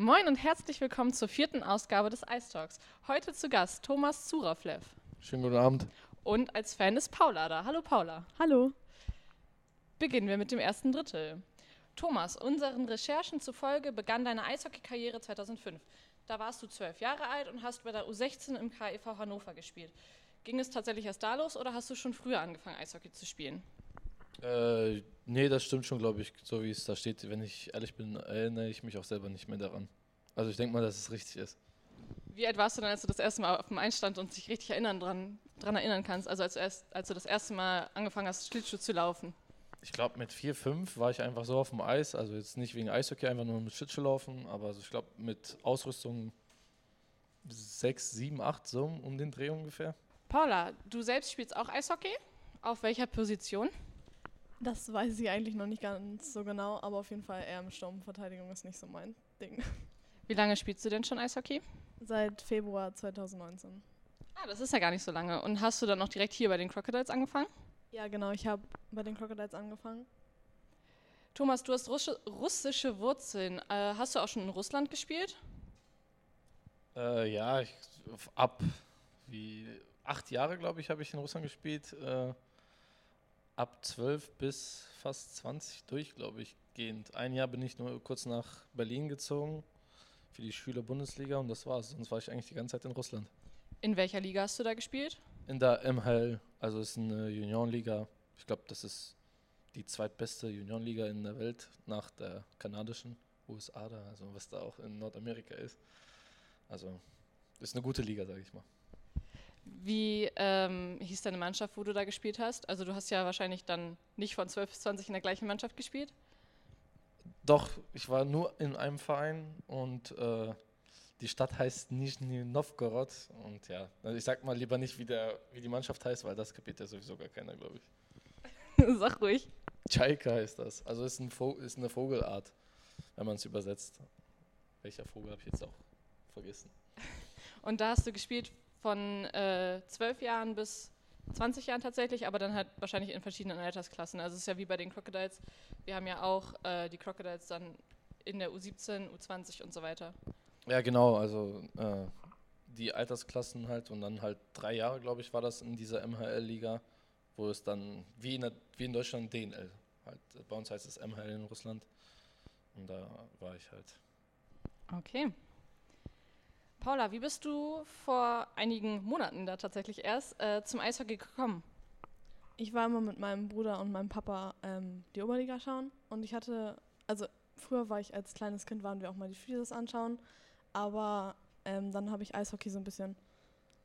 Moin und herzlich willkommen zur vierten Ausgabe des Ice Talks. Heute zu Gast Thomas Zuraflev. Schönen guten Abend. Und als Fan ist Paula da. Hallo Paula. Hallo. Beginnen wir mit dem ersten Drittel. Thomas, unseren Recherchen zufolge begann deine Eishockey-Karriere 2005. Da warst du zwölf Jahre alt und hast bei der U16 im KEV Hannover gespielt. Ging es tatsächlich erst da los oder hast du schon früher angefangen, Eishockey zu spielen? Äh, nee, das stimmt schon, glaube ich, so wie es da steht. Wenn ich ehrlich bin, erinnere ich mich auch selber nicht mehr daran. Also ich denke mal, dass es richtig ist. Wie alt warst du denn, als du das erste Mal auf dem Einstand und dich richtig erinnern dran, dran erinnern kannst? Also als, erst, als du das erste Mal angefangen hast, Schlittschuh zu laufen? Ich glaube, mit 4, 5 war ich einfach so auf dem Eis. Also jetzt nicht wegen Eishockey, einfach nur mit Schlittschuh laufen. Aber also ich glaube, mit Ausrüstung 6, 7, 8, so um den Dreh ungefähr. Paula, du selbst spielst auch Eishockey? Auf welcher Position? Das weiß ich eigentlich noch nicht ganz so genau, aber auf jeden Fall eher im Sturm. Verteidigung ist nicht so mein Ding. Wie lange spielst du denn schon Eishockey? Seit Februar 2019. Ah, das ist ja gar nicht so lange. Und hast du dann noch direkt hier bei den Crocodiles angefangen? Ja, genau. Ich habe bei den Crocodiles angefangen. Thomas, du hast russische, russische Wurzeln. Äh, hast du auch schon in Russland gespielt? Äh, ja, ich, ab wie acht Jahre, glaube ich, habe ich in Russland gespielt. Äh, ab zwölf bis fast 20 durch, glaube ich, gehend. Ein Jahr bin ich nur kurz nach Berlin gezogen für die Schüler-Bundesliga und das war's. Sonst war ich eigentlich die ganze Zeit in Russland. In welcher Liga hast du da gespielt? In der MHL, also ist eine Juniorenliga. Ich glaube, das ist die zweitbeste Juniorenliga in der Welt nach der kanadischen USA da, also was da auch in Nordamerika ist. Also ist eine gute Liga, sage ich mal. Wie ähm, hieß deine Mannschaft, wo du da gespielt hast? Also du hast ja wahrscheinlich dann nicht von 12 bis 20 in der gleichen Mannschaft gespielt. Doch, ich war nur in einem Verein und äh, die Stadt heißt Nizhny Novgorod. Und ja, also ich sag mal lieber nicht, wie, der, wie die Mannschaft heißt, weil das kapiert ja sowieso gar keiner, glaube ich. Sag ruhig. Chaika heißt das. Also ist, ein ist eine Vogelart, wenn man es übersetzt. Welcher Vogel habe ich jetzt auch vergessen. Und da hast du gespielt von äh, zwölf Jahren bis 20 Jahren tatsächlich, aber dann halt wahrscheinlich in verschiedenen Altersklassen. Also es ist ja wie bei den Crocodiles. Wir haben ja auch äh, die Crocodiles dann in der U17, U20 und so weiter. Ja, genau. Also äh, die Altersklassen halt und dann halt drei Jahre, glaube ich, war das in dieser MHL-Liga, wo es dann wie in, der, wie in Deutschland DNL. Halt, bei uns heißt es MHL in Russland. Und da war ich halt. Okay. Paula, wie bist du vor einigen Monaten da tatsächlich erst äh, zum Eishockey gekommen? Ich war immer mit meinem Bruder und meinem Papa ähm, die Oberliga schauen und ich hatte, also früher war ich als kleines Kind, waren wir auch mal die Freezes anschauen, aber ähm, dann habe ich Eishockey so ein bisschen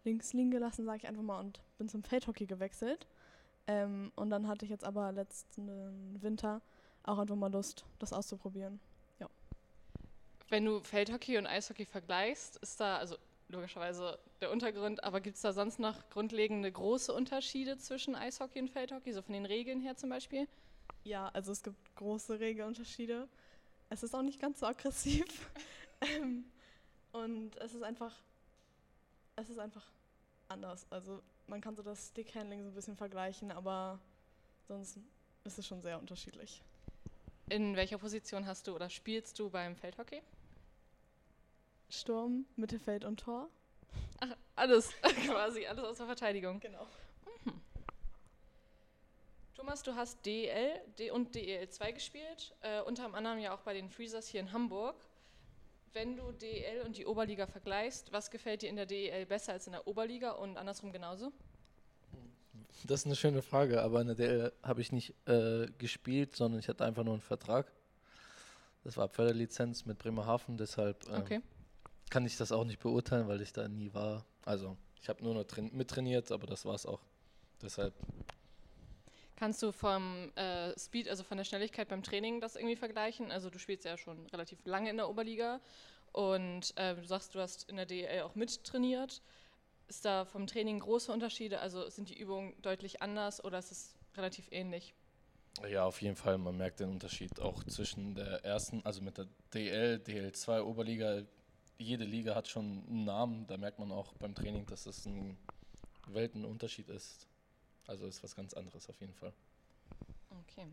links liegen gelassen, sage ich einfach mal, und bin zum Feldhockey gewechselt. Ähm, und dann hatte ich jetzt aber letzten Winter auch einfach mal Lust, das auszuprobieren. Wenn du Feldhockey und Eishockey vergleichst, ist da, also logischerweise der Untergrund, aber gibt es da sonst noch grundlegende große Unterschiede zwischen Eishockey und Feldhockey, so von den Regeln her zum Beispiel? Ja, also es gibt große Regelunterschiede. Es ist auch nicht ganz so aggressiv. Ähm, und es ist einfach, es ist einfach anders. Also man kann so das Stickhandling so ein bisschen vergleichen, aber sonst ist es schon sehr unterschiedlich. In welcher Position hast du oder spielst du beim Feldhockey? Sturm, Mittelfeld und Tor. Ach, alles, quasi, alles aus der Verteidigung. Genau. Mhm. Thomas, du hast DEL und DEL 2 gespielt, äh, unter anderem ja auch bei den Freezers hier in Hamburg. Wenn du DEL und die Oberliga vergleichst, was gefällt dir in der DEL besser als in der Oberliga und andersrum genauso? Das ist eine schöne Frage, aber in der DL habe ich nicht äh, gespielt, sondern ich hatte einfach nur einen Vertrag. Das war Förderlizenz mit Bremerhaven, deshalb äh, okay. Kann ich das auch nicht beurteilen, weil ich da nie war. Also ich habe nur noch mittrainiert, aber das war es auch. Deshalb. Kannst du vom äh, Speed, also von der Schnelligkeit beim Training das irgendwie vergleichen? Also du spielst ja schon relativ lange in der Oberliga und äh, du sagst, du hast in der DL auch mittrainiert. Ist da vom Training große Unterschiede? Also sind die Übungen deutlich anders oder ist es relativ ähnlich? Ja, auf jeden Fall. Man merkt den Unterschied auch zwischen der ersten, also mit der DL, DL2, Oberliga. Jede Liga hat schon einen Namen. Da merkt man auch beim Training, dass es ein Weltenunterschied ist. Also ist was ganz anderes auf jeden Fall. Okay.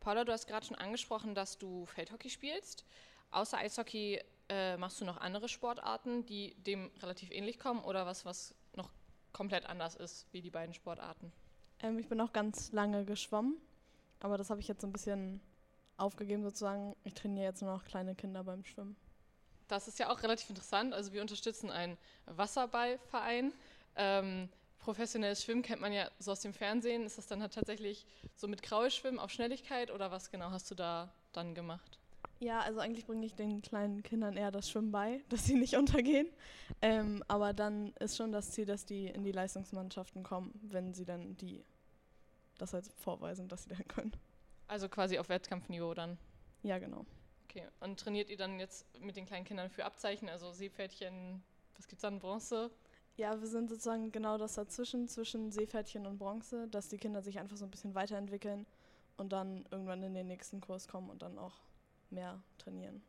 Paula, du hast gerade schon angesprochen, dass du Feldhockey spielst. Außer Eishockey äh, machst du noch andere Sportarten, die dem relativ ähnlich kommen oder was, was noch komplett anders ist wie die beiden Sportarten? Ähm, ich bin auch ganz lange geschwommen, aber das habe ich jetzt so ein bisschen aufgegeben sozusagen. Ich trainiere jetzt nur noch kleine Kinder beim Schwimmen. Das ist ja auch relativ interessant. Also wir unterstützen einen Wasserballverein. Ähm, professionelles Schwimmen kennt man ja so aus dem Fernsehen. Ist das dann halt tatsächlich so mit Grauschwimmen auf Schnelligkeit oder was genau hast du da dann gemacht? Ja, also eigentlich bringe ich den kleinen Kindern eher das Schwimmen bei, dass sie nicht untergehen. Ähm, aber dann ist schon das Ziel, dass die in die Leistungsmannschaften kommen, wenn sie dann die das halt vorweisen, dass sie dann können. Also quasi auf Wettkampfniveau dann. Ja, genau. Okay. Und trainiert ihr dann jetzt mit den kleinen Kindern für Abzeichen, also Seepferdchen, was gibt's dann, Bronze? Ja, wir sind sozusagen genau das dazwischen, zwischen Seepferdchen und Bronze, dass die Kinder sich einfach so ein bisschen weiterentwickeln und dann irgendwann in den nächsten Kurs kommen und dann auch mehr trainieren.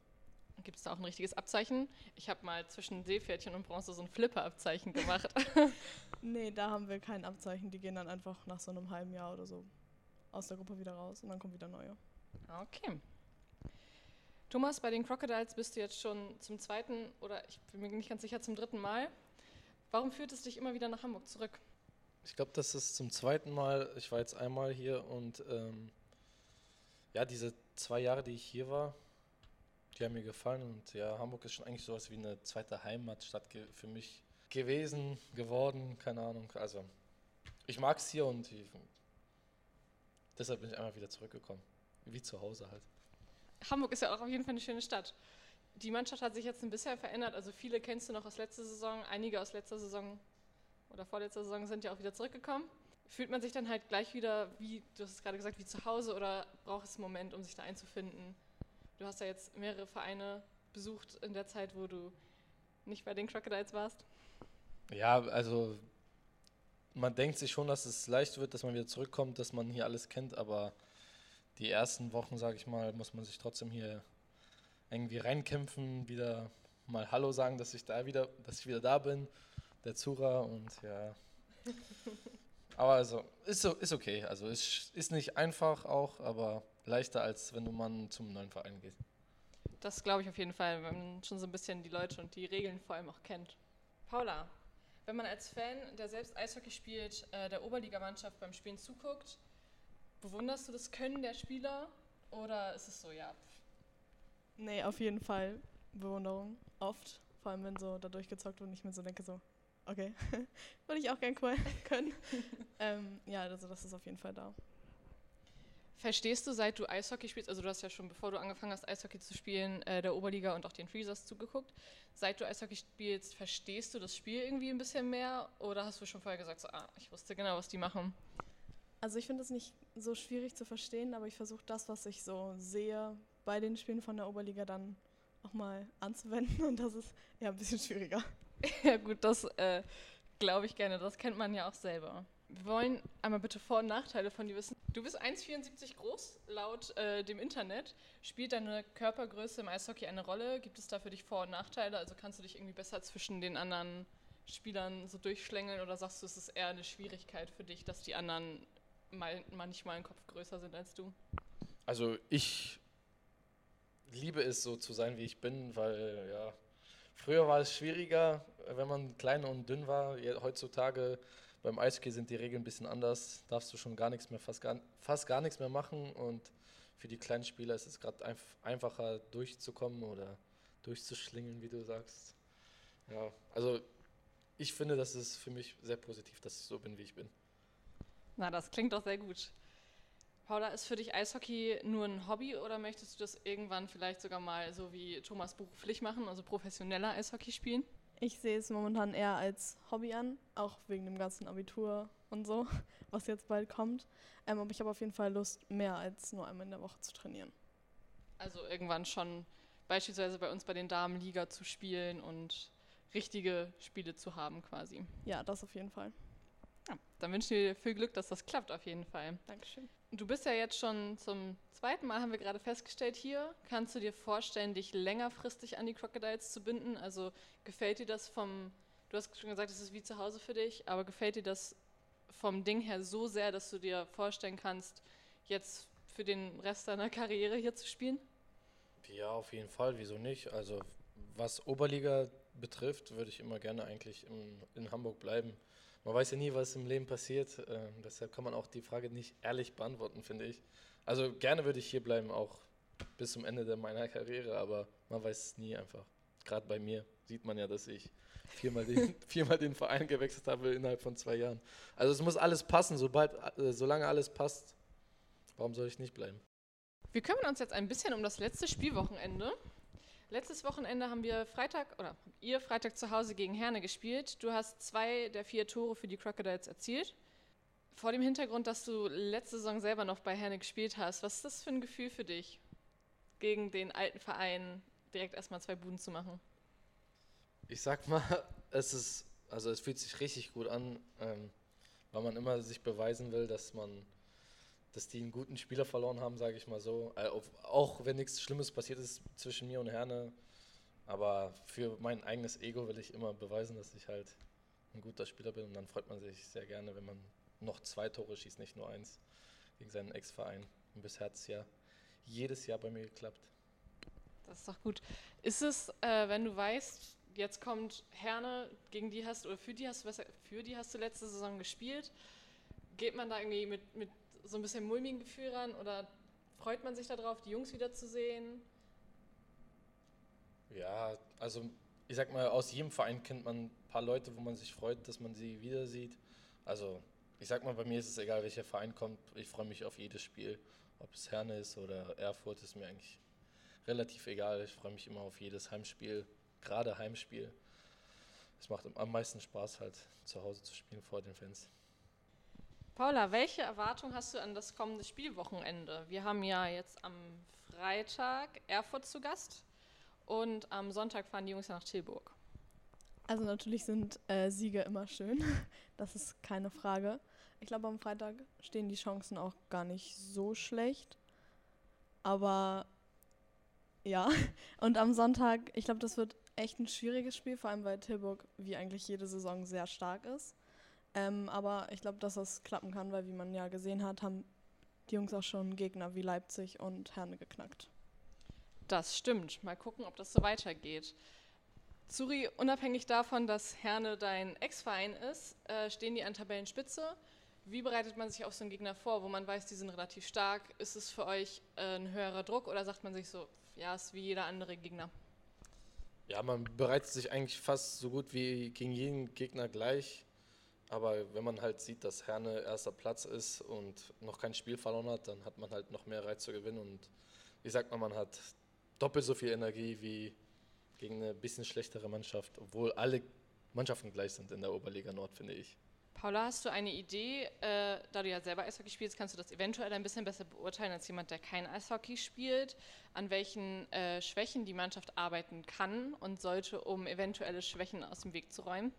Gibt es da auch ein richtiges Abzeichen? Ich habe mal zwischen Seepferdchen und Bronze so ein Flipper-Abzeichen gemacht. nee, da haben wir kein Abzeichen. Die gehen dann einfach nach so einem halben Jahr oder so aus der Gruppe wieder raus und dann kommen wieder neue. Okay. Thomas, bei den Crocodiles bist du jetzt schon zum zweiten oder ich bin mir nicht ganz sicher zum dritten Mal. Warum führt es dich immer wieder nach Hamburg zurück? Ich glaube, das ist zum zweiten Mal. Ich war jetzt einmal hier und ähm, ja, diese zwei Jahre, die ich hier war, die haben mir gefallen und ja, Hamburg ist schon eigentlich sowas wie eine zweite Heimatstadt für mich gewesen, geworden, keine Ahnung. Also ich mag es hier und ich, deshalb bin ich einmal wieder zurückgekommen, wie zu Hause halt. Hamburg ist ja auch auf jeden Fall eine schöne Stadt. Die Mannschaft hat sich jetzt ein bisschen verändert. Also viele kennst du noch aus letzter Saison, einige aus letzter Saison oder vorletzter Saison sind ja auch wieder zurückgekommen fühlt man sich dann halt gleich wieder, wie du hast es gerade gesagt, wie zu Hause oder braucht es einen Moment, um sich da einzufinden? Du hast ja jetzt mehrere Vereine besucht in der Zeit, wo du nicht bei den Crocodiles warst. Ja, also man denkt sich schon, dass es leicht wird, dass man wieder zurückkommt, dass man hier alles kennt, aber die ersten Wochen, sage ich mal, muss man sich trotzdem hier irgendwie reinkämpfen, wieder mal Hallo sagen, dass ich da wieder, dass ich wieder da bin, der Zura und ja. Aber also, ist, so, ist okay. Also, ist, ist nicht einfach auch, aber leichter, als wenn du mal zum neuen Verein gehst. Das glaube ich auf jeden Fall, wenn man schon so ein bisschen die Leute und die Regeln vor allem auch kennt. Paula, wenn man als Fan, der selbst Eishockey spielt, äh, der Oberligamannschaft beim Spielen zuguckt, bewunderst du das Können der Spieler oder ist es so, ja? Nee, auf jeden Fall Bewunderung. Oft. Vor allem, wenn so da durchgezockt wird und ich mir so denke, so, Okay. Würde ich auch gern können. ähm, ja, also das ist auf jeden Fall da. Verstehst du, seit du Eishockey spielst, also du hast ja schon, bevor du angefangen hast, Eishockey zu spielen, äh, der Oberliga und auch den Freezers zugeguckt. Seit du Eishockey spielst, verstehst du das Spiel irgendwie ein bisschen mehr oder hast du schon vorher gesagt, so, ah, ich wusste genau, was die machen? Also ich finde es nicht so schwierig zu verstehen, aber ich versuche das, was ich so sehe bei den Spielen von der Oberliga dann auch mal anzuwenden und das ist ja ein bisschen schwieriger. ja gut, das äh, glaube ich gerne. Das kennt man ja auch selber. Wir wollen einmal bitte Vor- und Nachteile von dir wissen. Du bist 1,74 groß, laut äh, dem Internet. Spielt deine Körpergröße im Eishockey eine Rolle? Gibt es da für dich Vor- und Nachteile? Also kannst du dich irgendwie besser zwischen den anderen Spielern so durchschlängeln oder sagst du, es ist eher eine Schwierigkeit für dich, dass die anderen mal, manchmal einen Kopf größer sind als du? Also ich liebe es so zu sein, wie ich bin, weil ja, Früher war es schwieriger, wenn man klein und dünn war. Heutzutage beim Eishockey sind die Regeln ein bisschen anders. Darfst du schon gar nichts mehr, fast gar, fast gar nichts mehr machen. Und für die kleinen Spieler ist es gerade einf einfacher durchzukommen oder durchzuschlingen, wie du sagst. Ja, also ich finde, das ist für mich sehr positiv, dass ich so bin, wie ich bin. Na, das klingt doch sehr gut. Paula, ist für dich Eishockey nur ein Hobby oder möchtest du das irgendwann vielleicht sogar mal so wie Thomas beruflich machen, also professioneller Eishockey spielen? Ich sehe es momentan eher als Hobby an, auch wegen dem ganzen Abitur und so, was jetzt bald kommt. Ähm, aber ich habe auf jeden Fall Lust, mehr als nur einmal in der Woche zu trainieren. Also irgendwann schon beispielsweise bei uns bei den Damen Liga zu spielen und richtige Spiele zu haben quasi. Ja, das auf jeden Fall. Ja, dann wünschen wir dir viel Glück, dass das klappt auf jeden Fall. Dankeschön. Du bist ja jetzt schon zum zweiten Mal, haben wir gerade festgestellt, hier. Kannst du dir vorstellen, dich längerfristig an die Crocodiles zu binden? Also gefällt dir das vom, du hast schon gesagt, es ist wie zu Hause für dich, aber gefällt dir das vom Ding her so sehr, dass du dir vorstellen kannst, jetzt für den Rest deiner Karriere hier zu spielen? Ja, auf jeden Fall, wieso nicht? Also was Oberliga betrifft, würde ich immer gerne eigentlich in, in Hamburg bleiben. Man weiß ja nie, was im Leben passiert. Äh, deshalb kann man auch die Frage nicht ehrlich beantworten, finde ich. Also gerne würde ich hier bleiben, auch bis zum Ende der meiner Karriere, aber man weiß es nie einfach. Gerade bei mir sieht man ja, dass ich viermal den, viermal den Verein gewechselt habe innerhalb von zwei Jahren. Also es muss alles passen, sobald, äh, solange alles passt. Warum soll ich nicht bleiben? Wir kümmern uns jetzt ein bisschen um das letzte Spielwochenende. Letztes Wochenende haben wir Freitag oder ihr Freitag zu Hause gegen Herne gespielt. Du hast zwei der vier Tore für die Crocodiles erzielt. Vor dem Hintergrund, dass du letzte Saison selber noch bei Herne gespielt hast, was ist das für ein Gefühl für dich, gegen den alten Verein direkt erstmal zwei Buden zu machen? Ich sag mal, es ist, also es fühlt sich richtig gut an, ähm, weil man immer sich beweisen will, dass man, dass die einen guten Spieler verloren haben, sage ich mal so. Äh, auch wenn nichts Schlimmes passiert ist zwischen mir und Herne, aber für mein eigenes Ego will ich immer beweisen, dass ich halt ein guter Spieler bin und dann freut man sich sehr gerne, wenn man noch zwei Tore schießt, nicht nur eins, gegen seinen Ex-Verein. Und bisher hat es ja jedes Jahr bei mir geklappt. Das ist doch gut. Ist es, äh, wenn du weißt, jetzt kommt Herne, gegen die hast oder für die hast du für die hast du letzte Saison gespielt, geht man da irgendwie mit, mit so ein bisschen mulmigen Gefühl ran oder freut man sich darauf, die Jungs wiederzusehen? Ja, also ich sag mal, aus jedem Verein kennt man ein paar Leute, wo man sich freut, dass man sie wieder sieht. Also ich sag mal, bei mir ist es egal, welcher Verein kommt. Ich freue mich auf jedes Spiel. Ob es Herne ist oder Erfurt, ist mir eigentlich relativ egal. Ich freue mich immer auf jedes Heimspiel, gerade Heimspiel. Es macht am meisten Spaß, halt zu Hause zu spielen vor den Fans. Paula, welche Erwartung hast du an das kommende Spielwochenende? Wir haben ja jetzt am Freitag Erfurt zu Gast und am Sonntag fahren die Jungs ja nach Tilburg. Also natürlich sind äh, Siege immer schön, das ist keine Frage. Ich glaube, am Freitag stehen die Chancen auch gar nicht so schlecht. Aber ja, und am Sonntag, ich glaube, das wird echt ein schwieriges Spiel, vor allem weil Tilburg wie eigentlich jede Saison sehr stark ist. Ähm, aber ich glaube, dass das klappen kann, weil wie man ja gesehen hat, haben die Jungs auch schon Gegner wie Leipzig und Herne geknackt. Das stimmt. Mal gucken, ob das so weitergeht. Zuri, unabhängig davon, dass Herne dein Ex-Verein ist, äh, stehen die an Tabellenspitze. Wie bereitet man sich auf so einen Gegner vor, wo man weiß, die sind relativ stark? Ist es für euch äh, ein höherer Druck oder sagt man sich so, ja, ist wie jeder andere Gegner? Ja, man bereitet sich eigentlich fast so gut wie gegen jeden Gegner gleich. Aber wenn man halt sieht, dass Herne erster Platz ist und noch kein Spiel verloren hat, dann hat man halt noch mehr Reiz zu gewinnen. Und ich sag mal, man hat doppelt so viel Energie wie gegen eine bisschen schlechtere Mannschaft, obwohl alle Mannschaften gleich sind in der Oberliga Nord, finde ich. Paula, hast du eine Idee, äh, da du ja selber Eishockey spielst, kannst du das eventuell ein bisschen besser beurteilen als jemand, der kein Eishockey spielt, an welchen äh, Schwächen die Mannschaft arbeiten kann und sollte, um eventuelle Schwächen aus dem Weg zu räumen?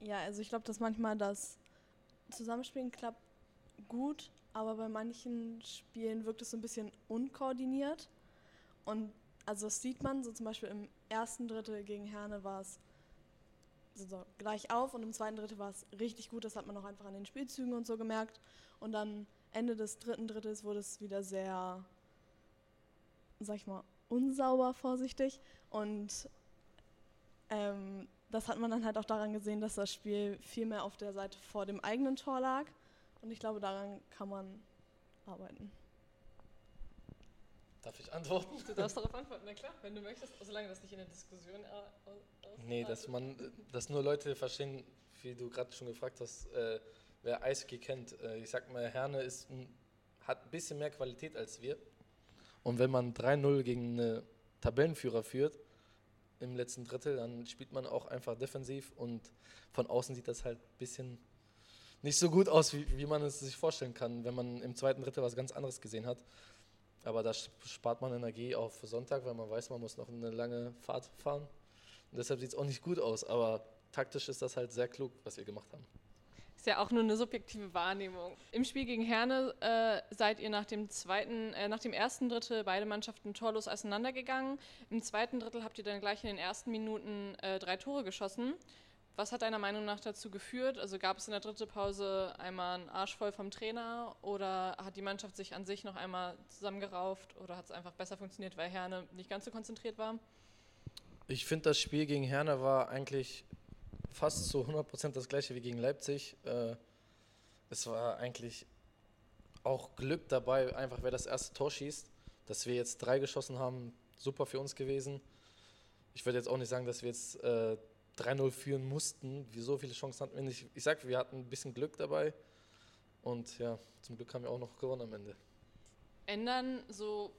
Ja, also ich glaube, dass manchmal das Zusammenspielen klappt gut, aber bei manchen Spielen wirkt es so ein bisschen unkoordiniert. Und also das sieht man, so zum Beispiel im ersten Drittel gegen Herne war es so gleich auf und im zweiten Drittel war es richtig gut. Das hat man auch einfach an den Spielzügen und so gemerkt. Und dann Ende des dritten Drittels wurde es wieder sehr, sag ich mal, unsauber, vorsichtig. Und ähm, das hat man dann halt auch daran gesehen, dass das Spiel viel mehr auf der Seite vor dem eigenen Tor lag. Und ich glaube, daran kann man arbeiten. Darf ich antworten? Du darfst darauf antworten, na klar, wenn du möchtest, solange das nicht in der Diskussion aus. Nee, dass man, dass nur Leute verstehen, wie du gerade schon gefragt hast, äh, wer Eishockey kennt. Äh, ich sag mal, Herne ist hat ein bisschen mehr Qualität als wir. Und wenn man 3-0 gegen einen Tabellenführer führt, im letzten Drittel, dann spielt man auch einfach defensiv und von außen sieht das halt ein bisschen nicht so gut aus, wie, wie man es sich vorstellen kann, wenn man im zweiten Drittel was ganz anderes gesehen hat. Aber da spart man Energie auf Sonntag, weil man weiß, man muss noch eine lange Fahrt fahren. Und deshalb sieht es auch nicht gut aus. Aber taktisch ist das halt sehr klug, was wir gemacht haben. Ist ja auch nur eine subjektive Wahrnehmung. Im Spiel gegen Herne äh, seid ihr nach dem zweiten, äh, nach dem ersten Drittel beide Mannschaften torlos auseinandergegangen. Im zweiten Drittel habt ihr dann gleich in den ersten Minuten äh, drei Tore geschossen. Was hat deiner Meinung nach dazu geführt? Also gab es in der dritten Pause einmal einen Arsch voll vom Trainer oder hat die Mannschaft sich an sich noch einmal zusammengerauft oder hat es einfach besser funktioniert, weil Herne nicht ganz so konzentriert war? Ich finde, das Spiel gegen Herne war eigentlich fast zu 100% das gleiche wie gegen Leipzig. Äh, es war eigentlich auch Glück dabei, einfach wer das erste Tor schießt. Dass wir jetzt drei geschossen haben, super für uns gewesen. Ich würde jetzt auch nicht sagen, dass wir jetzt äh, 3-0 führen mussten. Wie so viele Chancen hatten wir nicht. Ich sage, wir hatten ein bisschen Glück dabei. Und ja, zum Glück haben wir auch noch gewonnen am Ende. Ändern so,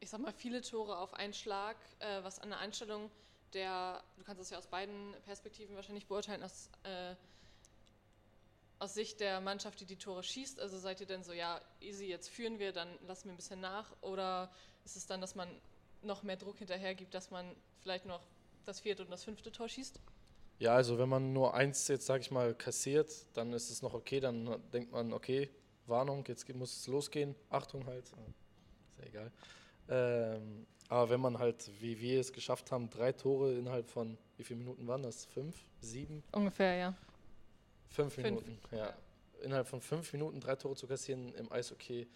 ich sag mal, viele Tore auf einen Schlag, äh, was an der Einstellung der, du kannst das ja aus beiden Perspektiven wahrscheinlich beurteilen, aus, äh, aus Sicht der Mannschaft, die die Tore schießt. Also seid ihr denn so, ja, easy, jetzt führen wir, dann lassen wir ein bisschen nach? Oder ist es dann, dass man noch mehr Druck hinterher gibt, dass man vielleicht noch das vierte und das fünfte Tor schießt? Ja, also wenn man nur eins jetzt, sage ich mal, kassiert, dann ist es noch okay. Dann denkt man, okay, Warnung, jetzt muss es losgehen. Achtung halt. Ist ja egal. Ähm, aber wenn man halt, wie wir es geschafft haben, drei Tore innerhalb von, wie viele Minuten waren das? Fünf? Sieben? Ungefähr, ja. Fünf, fünf. Minuten, ja. ja. Innerhalb von fünf Minuten drei Tore zu kassieren im Eishockey,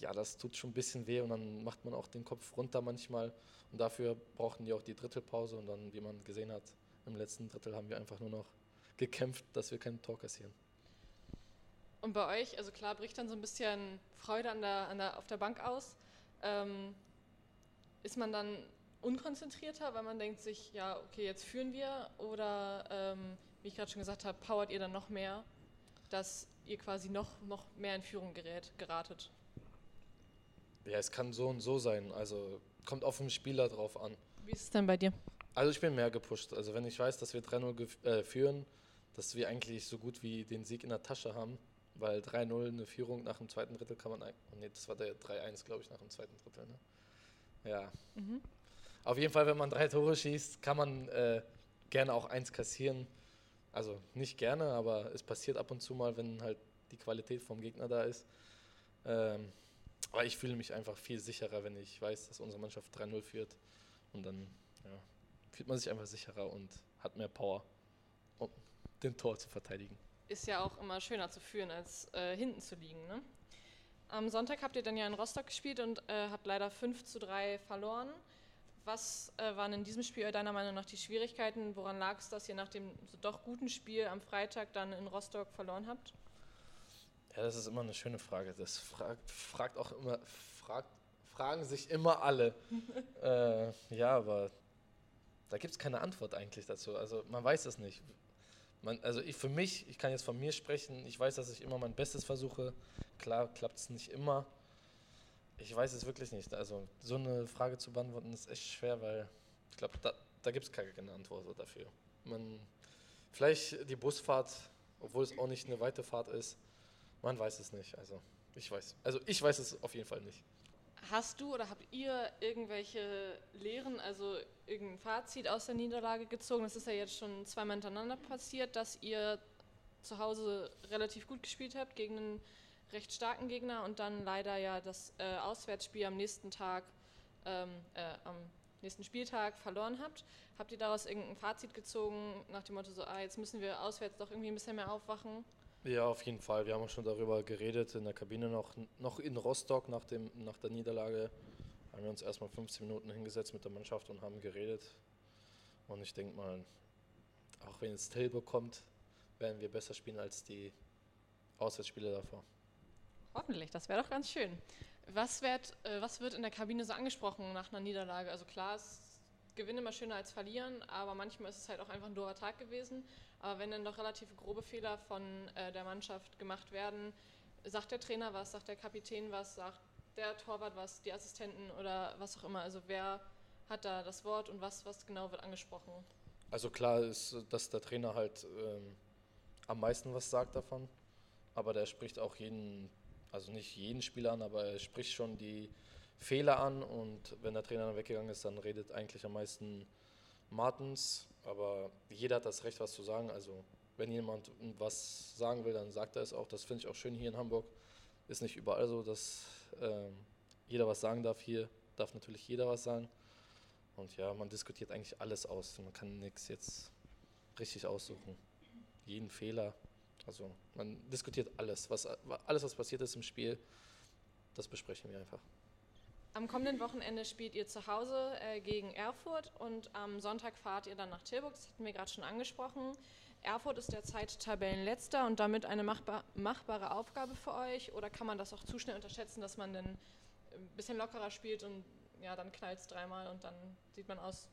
ja, das tut schon ein bisschen weh und dann macht man auch den Kopf runter manchmal. Und dafür brauchten die auch die Drittelpause und dann, wie man gesehen hat, im letzten Drittel haben wir einfach nur noch gekämpft, dass wir kein Tor kassieren. Und bei euch, also klar, bricht dann so ein bisschen Freude an der, an der, auf der Bank aus. Ähm, ist man dann unkonzentrierter, weil man denkt sich, ja, okay, jetzt führen wir? Oder, ähm, wie ich gerade schon gesagt habe, powert ihr dann noch mehr, dass ihr quasi noch, noch mehr in Führung gerät, geratet? Ja, es kann so und so sein. Also kommt auf den Spieler drauf an. Wie ist es denn bei dir? Also ich bin mehr gepusht. Also wenn ich weiß, dass wir 3-0 äh, führen, dass wir eigentlich so gut wie den Sieg in der Tasche haben, weil 3-0 eine Führung nach dem zweiten Drittel kann man eigentlich. Nee, das war der 3-1, glaube ich, nach dem zweiten Drittel. Ne? Ja. Mhm. Auf jeden Fall, wenn man drei Tore schießt, kann man äh, gerne auch eins kassieren. Also nicht gerne, aber es passiert ab und zu mal, wenn halt die Qualität vom Gegner da ist. Ähm, aber ich fühle mich einfach viel sicherer, wenn ich weiß, dass unsere Mannschaft 3-0 führt. Und dann ja, fühlt man sich einfach sicherer und hat mehr Power, um den Tor zu verteidigen. Ist ja auch immer schöner zu führen, als äh, hinten zu liegen. Ne? Am Sonntag habt ihr dann ja in Rostock gespielt und äh, habt leider 5 zu 3 verloren. Was äh, waren in diesem Spiel deiner Meinung nach die Schwierigkeiten? Woran lag es, dass ihr nach dem so doch guten Spiel am Freitag dann in Rostock verloren habt? Ja, das ist immer eine schöne Frage. Das fragt, fragt auch immer, fragt, fragen sich immer alle. äh, ja, aber da gibt es keine Antwort eigentlich dazu. Also man weiß es nicht. Man, also ich für mich, ich kann jetzt von mir sprechen, ich weiß, dass ich immer mein Bestes versuche. Klar klappt es nicht immer. Ich weiß es wirklich nicht. Also so eine Frage zu beantworten ist echt schwer, weil ich glaube, da, da gibt es keine Antwort dafür. Man, vielleicht die Busfahrt, obwohl es auch nicht eine weite Fahrt ist, man weiß es nicht. Also ich weiß, also ich weiß es auf jeden Fall nicht. Hast du oder habt ihr irgendwelche Lehren, also irgendein Fazit aus der Niederlage gezogen? Es ist ja jetzt schon zweimal hintereinander passiert, dass ihr zu Hause relativ gut gespielt habt gegen einen recht starken Gegner und dann leider ja das äh, Auswärtsspiel am nächsten Tag, ähm, äh, am nächsten Spieltag verloren habt. Habt ihr daraus irgendein Fazit gezogen nach dem Motto so, ah, jetzt müssen wir auswärts doch irgendwie ein bisschen mehr aufwachen? Ja, auf jeden Fall. Wir haben schon darüber geredet in der Kabine noch, noch in Rostock nach, dem, nach der Niederlage. Haben wir uns erstmal 15 Minuten hingesetzt mit der Mannschaft und haben geredet. Und ich denke mal, auch wenn jetzt Tilburg kommt, werden wir besser spielen als die Auswärtsspiele davor. Hoffentlich, das wäre doch ganz schön. Was wird, äh, was wird in der Kabine so angesprochen nach einer Niederlage? Also klar, es Gewinnen immer schöner als verlieren, aber manchmal ist es halt auch einfach ein doofer Tag gewesen. Aber wenn dann doch relativ grobe Fehler von äh, der Mannschaft gemacht werden, sagt der Trainer was, sagt der Kapitän was, sagt der Torwart was, die Assistenten oder was auch immer. Also wer hat da das Wort und was, was genau wird angesprochen? Also klar ist, dass der Trainer halt ähm, am meisten was sagt davon, aber der spricht auch jeden, also nicht jeden Spieler an, aber er spricht schon die Fehler an und wenn der Trainer dann weggegangen ist, dann redet eigentlich am meisten Martens, aber jeder hat das Recht, was zu sagen. Also wenn jemand was sagen will, dann sagt er es auch. Das finde ich auch schön hier in Hamburg. Ist nicht überall so, dass äh, jeder was sagen darf. Hier darf natürlich jeder was sagen. Und ja, man diskutiert eigentlich alles aus. Man kann nichts jetzt richtig aussuchen. Jeden Fehler. Also man diskutiert alles, was alles, was passiert ist im Spiel, das besprechen wir einfach. Am kommenden Wochenende spielt ihr zu Hause äh, gegen Erfurt und am Sonntag fahrt ihr dann nach Tilburg. Das hatten wir gerade schon angesprochen. Erfurt ist derzeit Tabellenletzter und damit eine machbar, machbare Aufgabe für euch? Oder kann man das auch zu schnell unterschätzen, dass man dann ein bisschen lockerer spielt und ja, dann knallt es dreimal und dann sieht man aus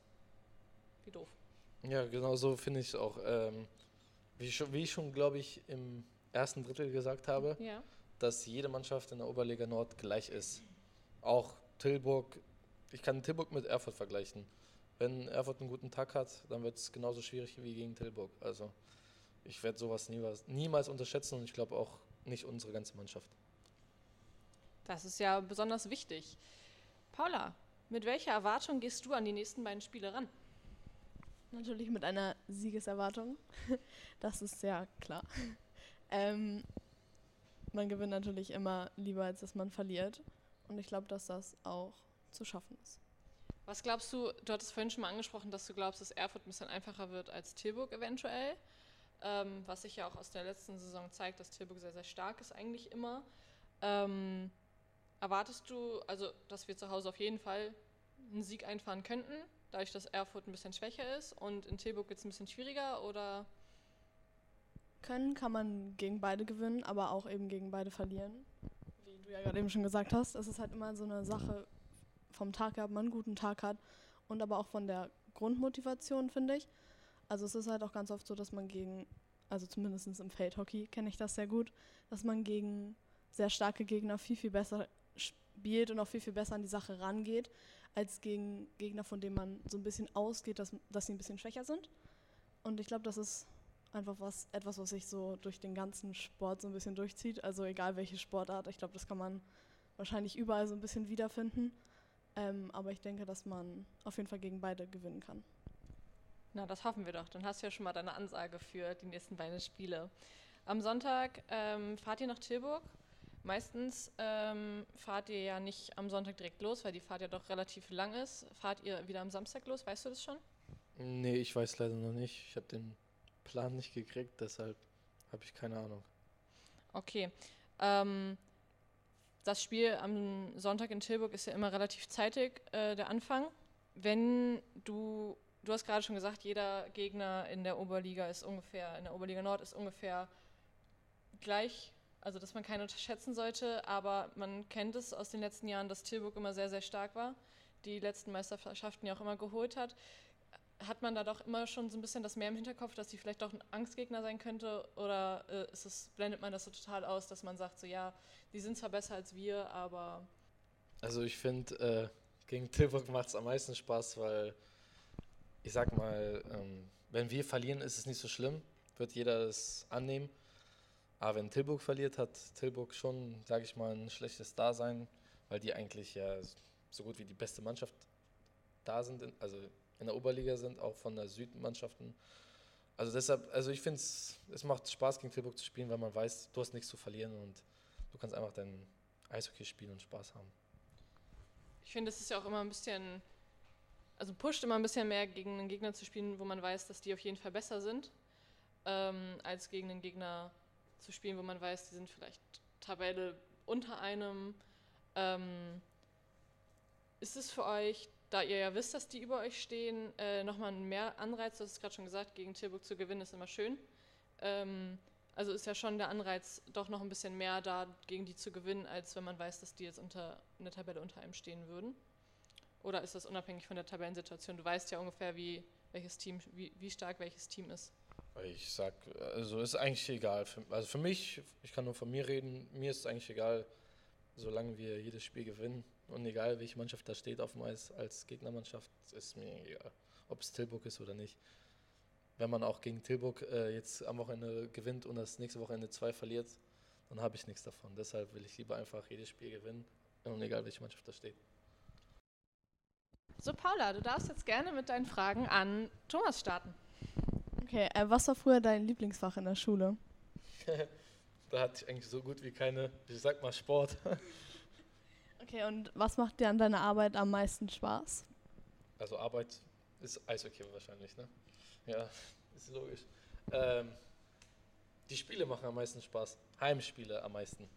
wie doof? Ja, genau so finde ich es auch. Ähm, wie, schon, wie ich schon, glaube ich, im ersten Drittel gesagt habe, ja. dass jede Mannschaft in der Oberliga Nord gleich ist. Auch Tilburg, ich kann Tilburg mit Erfurt vergleichen. Wenn Erfurt einen guten Tag hat, dann wird es genauso schwierig wie gegen Tilburg. Also ich werde sowas niemals, niemals unterschätzen und ich glaube auch nicht unsere ganze Mannschaft. Das ist ja besonders wichtig. Paula, mit welcher Erwartung gehst du an die nächsten beiden Spiele ran? Natürlich mit einer Siegeserwartung. Das ist ja klar. Ähm, man gewinnt natürlich immer lieber, als dass man verliert. Und ich glaube, dass das auch zu schaffen ist. Was glaubst du, du hattest vorhin schon mal angesprochen, dass du glaubst, dass Erfurt ein bisschen einfacher wird als Tilburg eventuell. Ähm, was sich ja auch aus der letzten Saison zeigt, dass Tilburg sehr, sehr stark ist eigentlich immer. Ähm, erwartest du, also dass wir zu Hause auf jeden Fall einen Sieg einfahren könnten, dadurch, dass Erfurt ein bisschen schwächer ist und in Tilburg jetzt ein bisschen schwieriger oder? Können kann man gegen beide gewinnen, aber auch eben gegen beide verlieren du ja gerade eben schon gesagt hast, es ist halt immer so eine Sache vom Tag her, ob man einen guten Tag hat und aber auch von der Grundmotivation, finde ich. Also es ist halt auch ganz oft so, dass man gegen, also zumindest im Feldhockey kenne ich das sehr gut, dass man gegen sehr starke Gegner viel, viel besser spielt und auch viel, viel besser an die Sache rangeht, als gegen Gegner, von denen man so ein bisschen ausgeht, dass, dass sie ein bisschen schwächer sind. Und ich glaube, das ist einfach was, etwas, was sich so durch den ganzen Sport so ein bisschen durchzieht. Also egal welche Sportart, ich glaube, das kann man wahrscheinlich überall so ein bisschen wiederfinden. Ähm, aber ich denke, dass man auf jeden Fall gegen beide gewinnen kann. Na, das hoffen wir doch. Dann hast du ja schon mal deine Ansage für die nächsten beiden Spiele. Am Sonntag ähm, fahrt ihr nach Tilburg. Meistens ähm, fahrt ihr ja nicht am Sonntag direkt los, weil die Fahrt ja doch relativ lang ist. Fahrt ihr wieder am Samstag los? Weißt du das schon? Nee, ich weiß leider noch nicht. Ich habe den Plan nicht gekriegt, deshalb habe ich keine Ahnung. Okay. Ähm, das Spiel am Sonntag in Tilburg ist ja immer relativ zeitig, äh, der Anfang. Wenn du, du hast gerade schon gesagt, jeder Gegner in der Oberliga ist ungefähr, in der Oberliga Nord ist ungefähr gleich, also dass man keinen unterschätzen sollte, aber man kennt es aus den letzten Jahren, dass Tilburg immer sehr, sehr stark war, die letzten Meisterschaften ja auch immer geholt hat hat man da doch immer schon so ein bisschen das mehr im Hinterkopf, dass sie vielleicht auch ein Angstgegner sein könnte? Oder äh, es, blendet man das so total aus, dass man sagt, so ja, die sind zwar besser als wir, aber. Also ich finde, äh, gegen Tilburg macht es am meisten Spaß, weil ich sag mal, ähm, wenn wir verlieren, ist es nicht so schlimm, wird jeder es annehmen. Aber wenn Tilburg verliert, hat Tilburg schon, sage ich mal, ein schlechtes Dasein, weil die eigentlich ja so gut wie die beste Mannschaft da sind, also in der Oberliga sind, auch von der Südmannschaften. Also deshalb, also ich finde es, es macht Spaß gegen Tilburg zu spielen, weil man weiß, du hast nichts zu verlieren und du kannst einfach dein Eishockey spielen und Spaß haben. Ich finde, es ist ja auch immer ein bisschen, also pusht immer ein bisschen mehr gegen einen Gegner zu spielen, wo man weiß, dass die auf jeden Fall besser sind, ähm, als gegen einen Gegner zu spielen, wo man weiß, die sind vielleicht Tabelle unter einem. Ähm, ist es für euch da ihr ja wisst, dass die über euch stehen, äh, nochmal mehr Anreiz, du hast es gerade schon gesagt, gegen Tilburg zu gewinnen ist immer schön. Ähm, also ist ja schon der Anreiz doch noch ein bisschen mehr da, gegen die zu gewinnen, als wenn man weiß, dass die jetzt unter in der Tabelle unter einem stehen würden. Oder ist das unabhängig von der Tabellensituation? Du weißt ja ungefähr, wie welches Team, wie, wie stark welches Team ist. Ich sag, also ist eigentlich egal. Also für mich, ich kann nur von mir reden, mir ist es eigentlich egal, solange wir jedes Spiel gewinnen und egal, welche Mannschaft da steht auf dem Eis als Gegnermannschaft, ist mir egal, ob es Tilburg ist oder nicht. Wenn man auch gegen Tilburg äh, jetzt am Wochenende gewinnt und das nächste Wochenende zwei verliert, dann habe ich nichts davon. Deshalb will ich lieber einfach jedes Spiel gewinnen und egal, welche Mannschaft da steht. So, Paula, du darfst jetzt gerne mit deinen Fragen an Thomas starten. Okay, äh, was war früher dein Lieblingsfach in der Schule? da hatte ich eigentlich so gut wie keine, ich sag mal Sport. Okay, und was macht dir an deiner Arbeit am meisten Spaß? Also Arbeit Ist Eishockey wahrscheinlich, ne? Ja, ist logisch. Ähm, die Spiele machen am meisten Spaß. Heimspiele am meisten.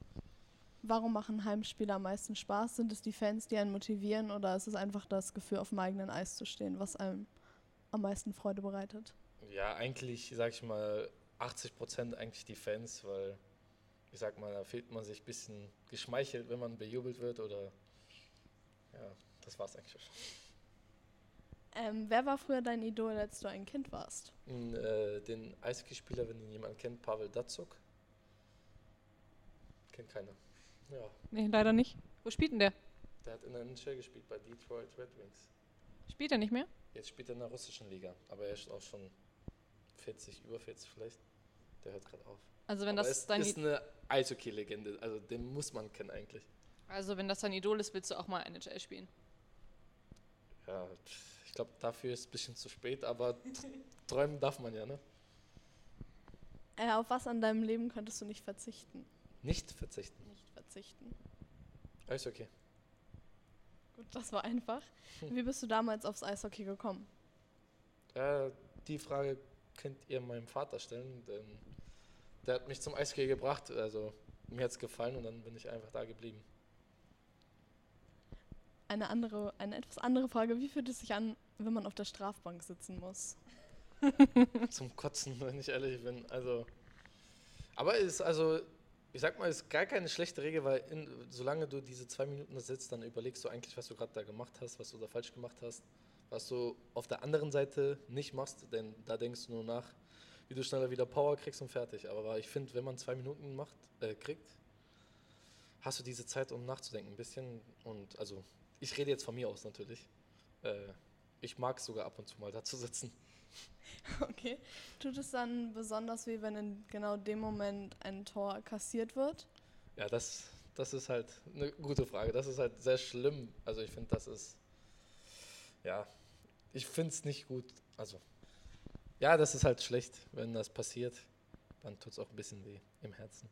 Warum machen Heimspiele am meisten Spaß? Sind es die Fans, die einen motivieren oder ist es einfach das Gefühl, auf dem eigenen Eis zu stehen, was einem am meisten Freude bereitet? Ja, eigentlich, sag ich mal, 80 Prozent eigentlich die Fans, weil ich sag mal, da fühlt man sich ein bisschen geschmeichelt, wenn man bejubelt wird oder ja, das war's eigentlich schon. Ähm, wer war früher dein Idol, als du ein Kind warst? In, äh, den Eishockeyspieler, wenn ihn jemand kennt, Pavel Datsuk. Kennt keiner. Ja, Nee, leider nicht. Wo spielt denn der? der hat in der NHL gespielt bei Detroit Red Wings. Spielt er nicht mehr? Jetzt spielt er in der russischen Liga, aber er ist auch schon 40, über 40 vielleicht. Der hört gerade auf. Also wenn aber das es dein ist eine Eishockey-Legende, also den muss man kennen eigentlich. also wenn das dein Idol ist, willst du auch mal NHL spielen. Ja, ich glaube, dafür ist es ein bisschen zu spät, aber träumen darf man ja, ne? Äh, auf was an deinem Leben könntest du nicht verzichten? Nicht verzichten. Nicht verzichten. Eishockey. Gut, das war einfach. Wie bist du damals aufs Eishockey gekommen? Äh, die Frage könnt ihr meinem Vater stellen, denn der hat mich zum Eishockey gebracht. Also mir hat es gefallen und dann bin ich einfach da geblieben. Eine andere, eine etwas andere Frage. Wie fühlt es sich an, wenn man auf der Strafbank sitzen muss? zum Kotzen, wenn ich ehrlich bin. Also, aber es ist also, ich sag mal, es ist gar keine schlechte Regel, weil in, solange du diese zwei Minuten da sitzt, dann überlegst du eigentlich, was du gerade da gemacht hast, was du da falsch gemacht hast, was du auf der anderen Seite nicht machst, denn da denkst du nur nach, wie du schneller wieder Power kriegst und fertig. Aber ich finde, wenn man zwei Minuten macht, äh, kriegt, hast du diese Zeit, um nachzudenken ein bisschen. Und also, ich rede jetzt von mir aus natürlich. Äh, ich mag es sogar ab und zu mal da zu sitzen. Okay. Tut es dann besonders weh, wenn in genau dem Moment ein Tor kassiert wird? Ja, das, das ist halt eine gute Frage. Das ist halt sehr schlimm. Also ich finde, das ist, ja, ich finde es nicht gut. Also, ja, das ist halt schlecht, wenn das passiert. Dann tut es auch ein bisschen weh im Herzen.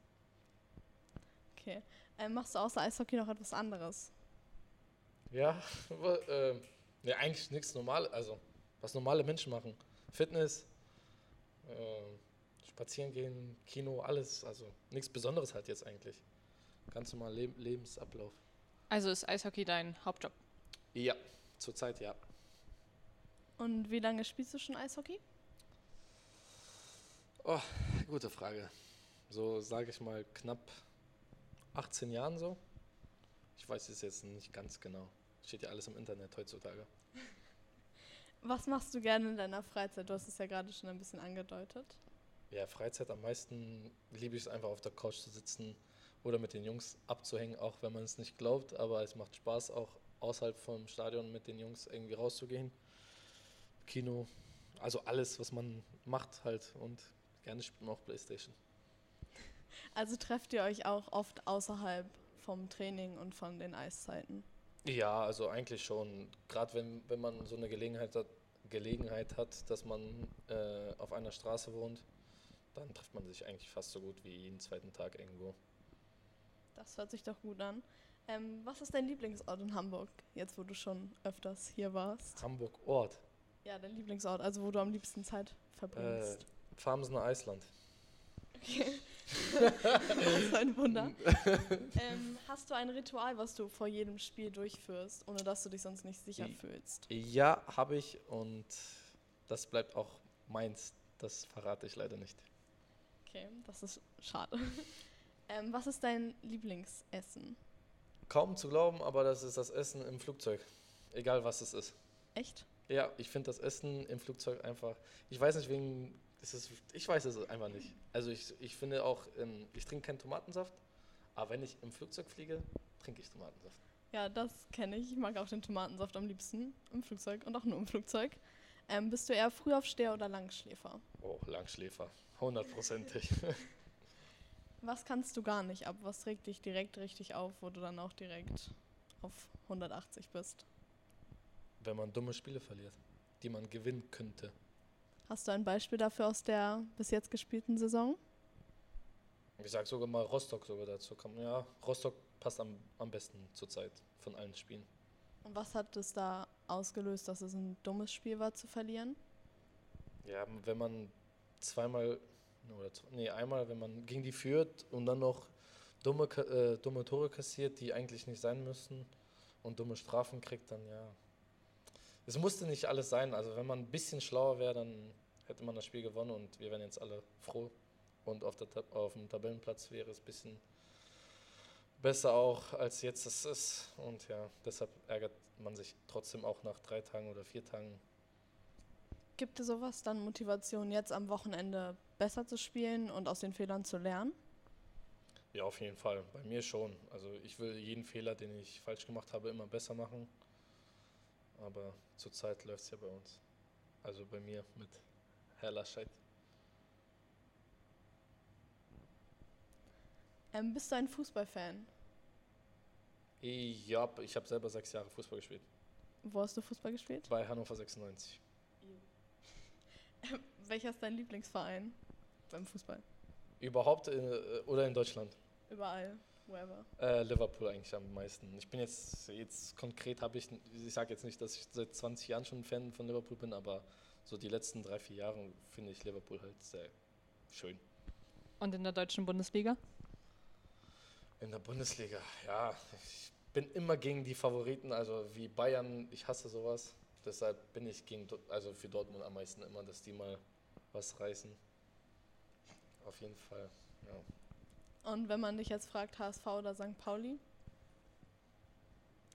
Okay. Ähm, machst du außer Eishockey noch etwas anderes? Ja, aber, äh, ja eigentlich nichts normal, also was normale Menschen machen. Fitness, äh, spazieren gehen, Kino, alles. Also nichts Besonderes halt jetzt eigentlich. Ganz normal Le Lebensablauf. Also ist Eishockey dein Hauptjob? Ja, zurzeit ja. Und wie lange spielst du schon Eishockey? Oh, gute Frage. So sage ich mal knapp 18 Jahren so. Ich weiß es jetzt nicht ganz genau. Steht ja alles im Internet heutzutage. Was machst du gerne in deiner Freizeit? Du hast es ja gerade schon ein bisschen angedeutet. Ja, Freizeit am meisten liebe ich es einfach auf der Couch zu sitzen oder mit den Jungs abzuhängen, auch wenn man es nicht glaubt. Aber es macht Spaß, auch außerhalb vom Stadion mit den Jungs irgendwie rauszugehen. Kino, also alles, was man macht halt und gerne spielt man auch Playstation. Also trefft ihr euch auch oft außerhalb vom Training und von den Eiszeiten? Ja, also eigentlich schon. Gerade wenn, wenn man so eine Gelegenheit hat, Gelegenheit hat, dass man äh, auf einer Straße wohnt, dann trifft man sich eigentlich fast so gut wie jeden zweiten Tag irgendwo. Das hört sich doch gut an. Ähm, was ist dein Lieblingsort in Hamburg, jetzt wo du schon öfters hier warst? Hamburg Ort, Ja, dein Lieblingsort, also wo du am liebsten Zeit äh, verbringst. Farmsener Eisland. Okay. das ist ein Wunder. ähm, hast du ein Ritual, was du vor jedem Spiel durchführst, ohne dass du dich sonst nicht sicher fühlst? Ja, habe ich und das bleibt auch meins. Das verrate ich leider nicht. Okay, das ist schade. ähm, was ist dein Lieblingsessen? Kaum zu glauben, aber das ist das Essen im Flugzeug. Egal was es ist. Echt? Ja, ich finde das Essen im Flugzeug einfach. Ich weiß nicht, wegen. Es ist, ich weiß es einfach nicht. Also ich, ich finde auch, ähm, ich trinke keinen Tomatensaft, aber wenn ich im Flugzeug fliege, trinke ich Tomatensaft. Ja, das kenne ich. Ich mag auch den Tomatensaft am liebsten im Flugzeug und auch nur im Flugzeug. Ähm, bist du eher Frühaufsteher oder Langschläfer? Oh, Langschläfer. Hundertprozentig. Was kannst du gar nicht ab? Was regt dich direkt richtig auf, wo du dann auch direkt auf 180 bist? Wenn man dumme Spiele verliert, die man gewinnen könnte. Hast du ein Beispiel dafür aus der bis jetzt gespielten Saison? Ich sage sogar mal Rostock sogar dazu. Kann, ja, Rostock passt am, am besten zurzeit von allen Spielen. Und was hat es da ausgelöst, dass es ein dummes Spiel war zu verlieren? Ja, wenn man zweimal, oder nee, einmal, wenn man gegen die führt und dann noch dumme, äh, dumme Tore kassiert, die eigentlich nicht sein müssten und dumme Strafen kriegt, dann ja. Es musste nicht alles sein. Also wenn man ein bisschen schlauer wäre, dann hätte man das Spiel gewonnen und wir wären jetzt alle froh. Und auf, der, auf dem Tabellenplatz wäre es ein bisschen besser auch, als jetzt es ist. Und ja, deshalb ärgert man sich trotzdem auch nach drei Tagen oder vier Tagen. Gibt es sowas dann Motivation, jetzt am Wochenende besser zu spielen und aus den Fehlern zu lernen? Ja, auf jeden Fall. Bei mir schon. Also ich will jeden Fehler, den ich falsch gemacht habe, immer besser machen. Aber zurzeit läuft es ja bei uns. Also bei mir mit Herr Laschet. Ähm, bist du ein Fußballfan? Ja, ich habe selber sechs Jahre Fußball gespielt. Wo hast du Fußball gespielt? Bei Hannover 96. Welcher ist dein Lieblingsverein beim Fußball? Überhaupt in, äh, oder in Deutschland? Überall, wherever. Äh, Liverpool eigentlich am meisten. Ich bin jetzt, jetzt konkret habe ich, ich sage jetzt nicht, dass ich seit 20 Jahren schon ein Fan von Liverpool bin, aber so die letzten drei, vier Jahre finde ich Liverpool halt sehr schön. Und in der deutschen Bundesliga? In der Bundesliga, ja, ich bin immer gegen die Favoriten, also wie Bayern, ich hasse sowas. Deshalb bin ich gegen, also für Dortmund am meisten immer, dass die mal was reißen. Auf jeden Fall, ja. Und wenn man dich jetzt fragt, HSV oder St. Pauli?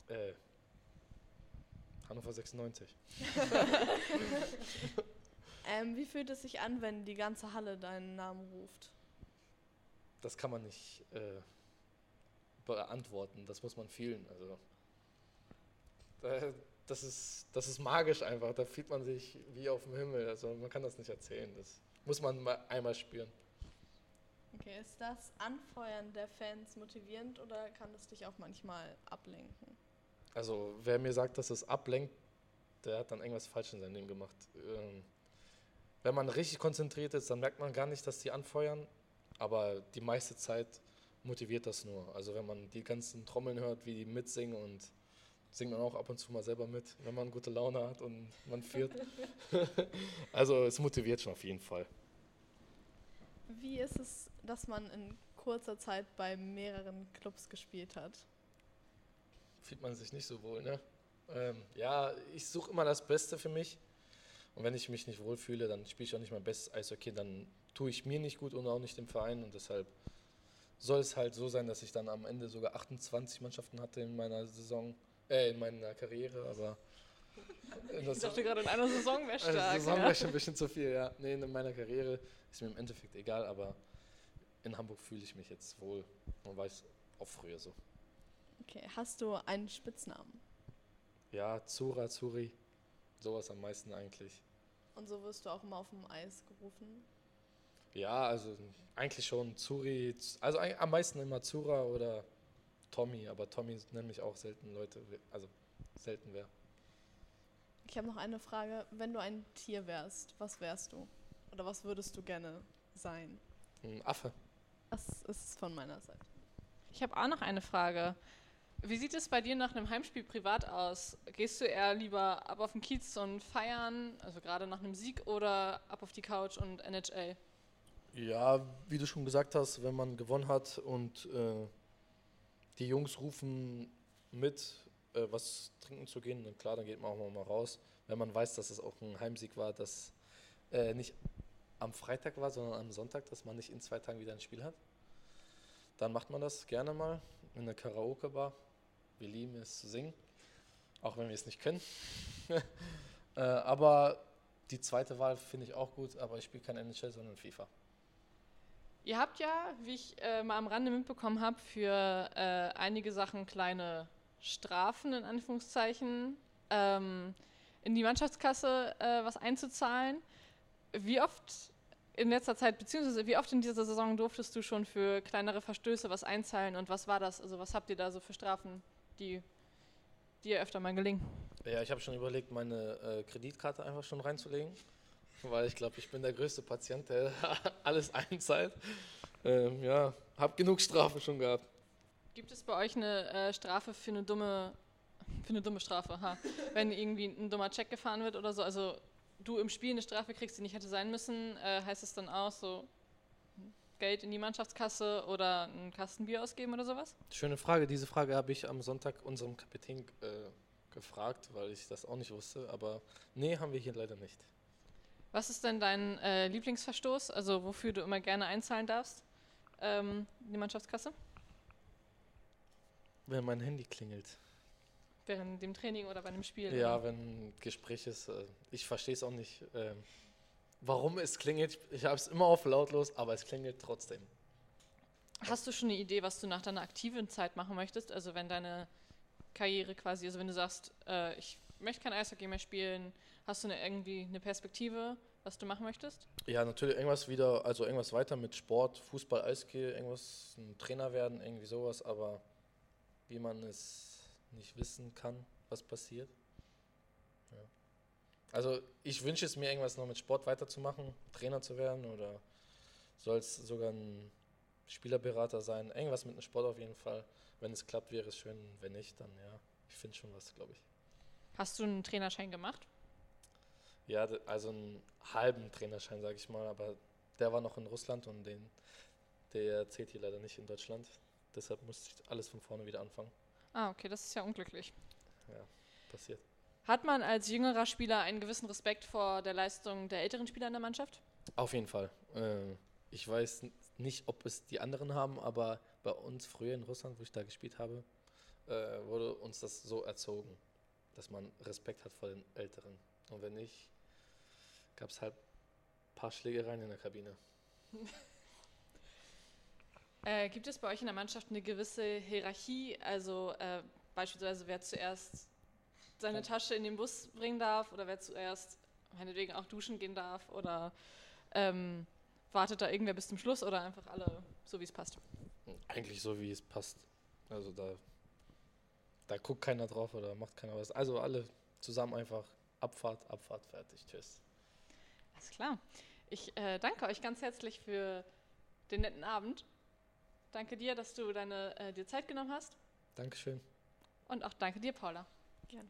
Äh, Hannover 96. ähm, wie fühlt es sich an, wenn die ganze Halle deinen Namen ruft? Das kann man nicht äh, beantworten, das muss man fühlen. Also, das, ist, das ist magisch einfach, da fühlt man sich wie auf dem Himmel. Also man kann das nicht erzählen, das muss man mal einmal spüren. Okay, ist das Anfeuern der Fans motivierend oder kann es dich auch manchmal ablenken? Also wer mir sagt, dass es ablenkt, der hat dann irgendwas falsch in seinem Leben gemacht. Ähm, wenn man richtig konzentriert ist, dann merkt man gar nicht, dass die anfeuern, aber die meiste Zeit motiviert das nur. Also wenn man die ganzen Trommeln hört, wie die mitsingen und singt man auch ab und zu mal selber mit, wenn man gute Laune hat und man führt. also es motiviert schon auf jeden Fall. Wie ist es, dass man in kurzer Zeit bei mehreren Clubs gespielt hat? Fühlt man sich nicht so wohl, ne? Ähm, ja, ich suche immer das Beste für mich. Und wenn ich mich nicht wohlfühle, dann spiele ich auch nicht mein bestes Eishockey. Dann tue ich mir nicht gut und auch nicht dem Verein. Und deshalb soll es halt so sein, dass ich dann am Ende sogar 28 Mannschaften hatte in meiner Saison, äh, in meiner Karriere, aber. Ich dachte gerade in einer Saison wäre stark. Eine Saison ja. wäre schon ein bisschen zu viel, ja. Nee, in meiner Karriere ist mir im Endeffekt egal, aber in Hamburg fühle ich mich jetzt wohl und weiß auch früher so. Okay, hast du einen Spitznamen? Ja, Zura, Zuri, sowas am meisten eigentlich. Und so wirst du auch immer auf dem Eis gerufen? Ja, also eigentlich schon Zuri, also am meisten immer Zura oder Tommy, aber Tommy nennen mich auch selten Leute, also selten wer. Ich habe noch eine Frage. Wenn du ein Tier wärst, was wärst du? Oder was würdest du gerne sein? Ein Affe. Das ist von meiner Seite. Ich habe auch noch eine Frage. Wie sieht es bei dir nach einem Heimspiel privat aus? Gehst du eher lieber ab auf den Kiez und feiern, also gerade nach einem Sieg, oder ab auf die Couch und NHL? Ja, wie du schon gesagt hast, wenn man gewonnen hat und äh, die Jungs rufen mit, äh, was trinken zu gehen, dann klar, dann geht man auch mal raus. Wenn man weiß, dass es auch ein Heimsieg war, dass äh, nicht am Freitag war, sondern am Sonntag, dass man nicht in zwei Tagen wieder ein Spiel hat, dann macht man das gerne mal in der Karaoke-Bar. Wir lieben es zu singen, auch wenn wir es nicht können. äh, aber die zweite Wahl finde ich auch gut, aber ich spiele kein NHL, sondern FIFA. Ihr habt ja, wie ich äh, mal am Rande mitbekommen habe, für äh, einige Sachen kleine Strafen in Anführungszeichen ähm, in die Mannschaftskasse äh, was einzuzahlen. Wie oft in letzter Zeit, beziehungsweise wie oft in dieser Saison durftest du schon für kleinere Verstöße was einzahlen und was war das? Also was habt ihr da so für Strafen, die dir öfter mal gelingen? Ja, ich habe schon überlegt, meine äh, Kreditkarte einfach schon reinzulegen weil ich glaube, ich bin der größte Patient, der alles einzahlt. Ähm, ja, habe genug Strafe schon gehabt. Gibt es bei euch eine äh, Strafe für eine dumme Für eine dumme Strafe, ha. Wenn irgendwie ein dummer Check gefahren wird oder so, also du im Spiel eine Strafe kriegst, die nicht hätte sein müssen, äh, heißt es dann auch so Geld in die Mannschaftskasse oder einen Kasten Bier ausgeben oder sowas? Schöne Frage. Diese Frage habe ich am Sonntag unserem Kapitän äh, gefragt, weil ich das auch nicht wusste. Aber nee, haben wir hier leider nicht. Was ist denn dein äh, Lieblingsverstoß, also wofür du immer gerne einzahlen darfst ähm, in die Mannschaftskasse? Wenn mein Handy klingelt. Während dem Training oder bei einem Spiel? Ja, oder? wenn ein Gespräch ist. Äh, ich verstehe es auch nicht, äh, warum es klingelt. Ich habe es immer auf lautlos, aber es klingelt trotzdem. Hast du schon eine Idee, was du nach deiner aktiven Zeit machen möchtest? Also wenn deine Karriere quasi, also wenn du sagst, äh, ich möchte kein Eishockey mehr spielen, hast du eine, irgendwie eine Perspektive, was du machen möchtest? Ja, natürlich irgendwas wieder, also irgendwas weiter mit Sport, Fußball, Eishockey, irgendwas, ein Trainer werden, irgendwie sowas, aber wie man es nicht wissen kann, was passiert. Ja. Also ich wünsche es mir, irgendwas noch mit Sport weiterzumachen, Trainer zu werden oder soll es sogar ein Spielerberater sein, irgendwas mit dem Sport auf jeden Fall. Wenn es klappt, wäre es schön, wenn nicht, dann ja, ich finde schon was, glaube ich. Hast du einen Trainerschein gemacht? Ja, also einen halben Trainerschein, sage ich mal, aber der war noch in Russland und den, der zählt hier leider nicht in Deutschland. Deshalb musste ich alles von vorne wieder anfangen. Ah, okay, das ist ja unglücklich. Passiert. Hat man als jüngerer Spieler einen gewissen Respekt vor der Leistung der älteren Spieler in der Mannschaft? Auf jeden Fall. Äh, ich weiß nicht, ob es die anderen haben, aber bei uns früher in Russland, wo ich da gespielt habe, äh, wurde uns das so erzogen, dass man Respekt hat vor den Älteren. Und wenn nicht, gab es halt ein paar Schlägereien in der Kabine. Äh, gibt es bei euch in der Mannschaft eine gewisse Hierarchie? Also äh, beispielsweise wer zuerst seine Tasche in den Bus bringen darf oder wer zuerst meinetwegen auch duschen gehen darf oder ähm, wartet da irgendwer bis zum Schluss oder einfach alle so wie es passt? Eigentlich so, wie es passt. Also da, da guckt keiner drauf oder macht keiner was. Also alle zusammen einfach Abfahrt, Abfahrt, fertig, tschüss. Alles klar. Ich äh, danke euch ganz herzlich für den netten Abend. Danke dir, dass du deine, äh, dir Zeit genommen hast. Dankeschön. Und auch danke dir, Paula. Gerne.